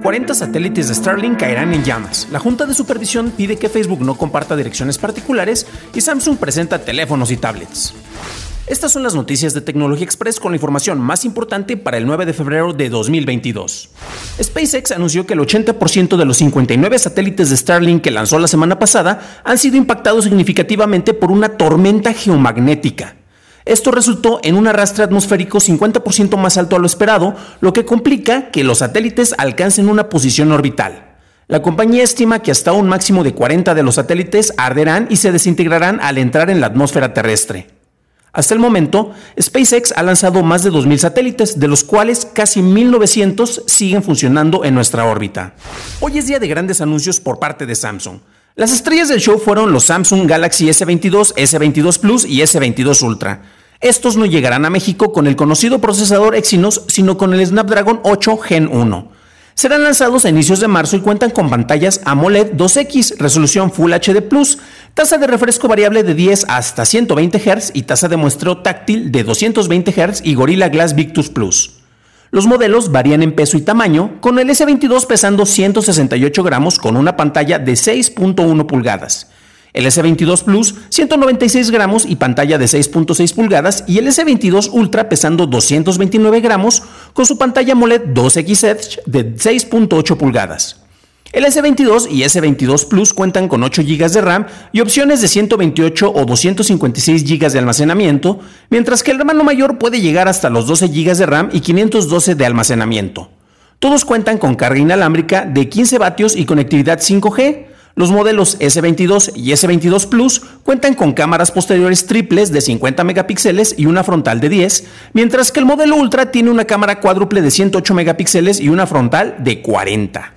40 satélites de Starlink caerán en llamas. La Junta de Supervisión pide que Facebook no comparta direcciones particulares y Samsung presenta teléfonos y tablets. Estas son las noticias de Tecnología Express con la información más importante para el 9 de febrero de 2022. SpaceX anunció que el 80% de los 59 satélites de Starlink que lanzó la semana pasada han sido impactados significativamente por una tormenta geomagnética. Esto resultó en un arrastre atmosférico 50% más alto a lo esperado, lo que complica que los satélites alcancen una posición orbital. La compañía estima que hasta un máximo de 40 de los satélites arderán y se desintegrarán al entrar en la atmósfera terrestre. Hasta el momento, SpaceX ha lanzado más de 2.000 satélites, de los cuales casi 1.900 siguen funcionando en nuestra órbita. Hoy es día de grandes anuncios por parte de Samsung. Las estrellas del show fueron los Samsung Galaxy S22, S22 Plus y S22 Ultra. Estos no llegarán a México con el conocido procesador Exynos, sino con el Snapdragon 8 Gen 1. Serán lanzados a inicios de marzo y cuentan con pantallas AMOLED 2X, resolución Full HD Plus, tasa de refresco variable de 10 hasta 120 Hz y tasa de muestreo táctil de 220 Hz y Gorilla Glass Victus Plus. Los modelos varían en peso y tamaño, con el S22 pesando 168 gramos con una pantalla de 6.1 pulgadas, el S22 Plus 196 gramos y pantalla de 6.6 pulgadas y el S22 Ultra pesando 229 gramos con su pantalla AMOLED 2X Edge de 6.8 pulgadas. El S22 y S22 Plus cuentan con 8 GB de RAM y opciones de 128 o 256 GB de almacenamiento, mientras que el hermano mayor puede llegar hasta los 12 GB de RAM y 512 de almacenamiento. Todos cuentan con carga inalámbrica de 15 vatios y conectividad 5G. Los modelos S22 y S22 Plus cuentan con cámaras posteriores triples de 50 megapíxeles y una frontal de 10, mientras que el modelo Ultra tiene una cámara cuádruple de 108 megapíxeles y una frontal de 40.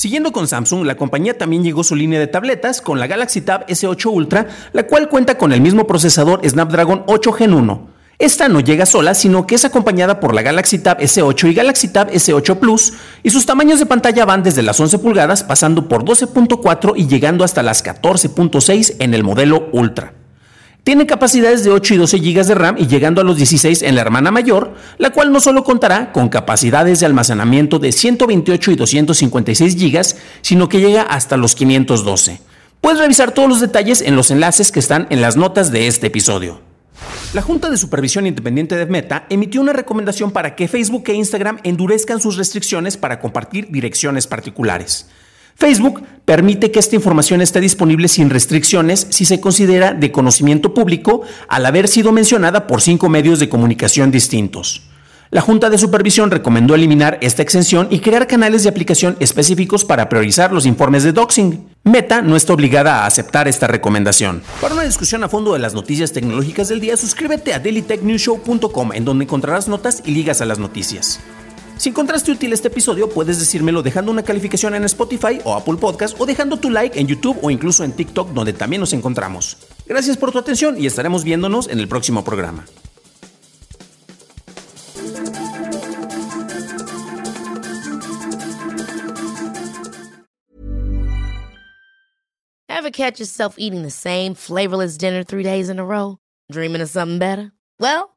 Siguiendo con Samsung, la compañía también llegó su línea de tabletas con la Galaxy Tab S8 Ultra, la cual cuenta con el mismo procesador Snapdragon 8 Gen 1. Esta no llega sola, sino que es acompañada por la Galaxy Tab S8 y Galaxy Tab S8 Plus, y sus tamaños de pantalla van desde las 11 pulgadas pasando por 12.4 y llegando hasta las 14.6 en el modelo Ultra. Tiene capacidades de 8 y 12 GB de RAM y llegando a los 16 en la hermana mayor, la cual no solo contará con capacidades de almacenamiento de 128 y 256 GB, sino que llega hasta los 512. Puedes revisar todos los detalles en los enlaces que están en las notas de este episodio. La Junta de Supervisión Independiente de Meta emitió una recomendación para que Facebook e Instagram endurezcan sus restricciones para compartir direcciones particulares. Facebook permite que esta información esté disponible sin restricciones si se considera de conocimiento público al haber sido mencionada por cinco medios de comunicación distintos. La Junta de Supervisión recomendó eliminar esta exención y crear canales de aplicación específicos para priorizar los informes de doxing. Meta no está obligada a aceptar esta recomendación. Para una discusión a fondo de las noticias tecnológicas del día, suscríbete a dailytechnewshow.com en donde encontrarás notas y ligas a las noticias. Si encontraste útil este episodio, puedes decírmelo dejando una calificación en Spotify o Apple Podcast o dejando tu like en YouTube o incluso en TikTok donde también nos encontramos. Gracias por tu atención y estaremos viéndonos en el próximo programa. Ever catch yourself eating the same flavorless dinner three days in a row? Dreaming of something better? Well,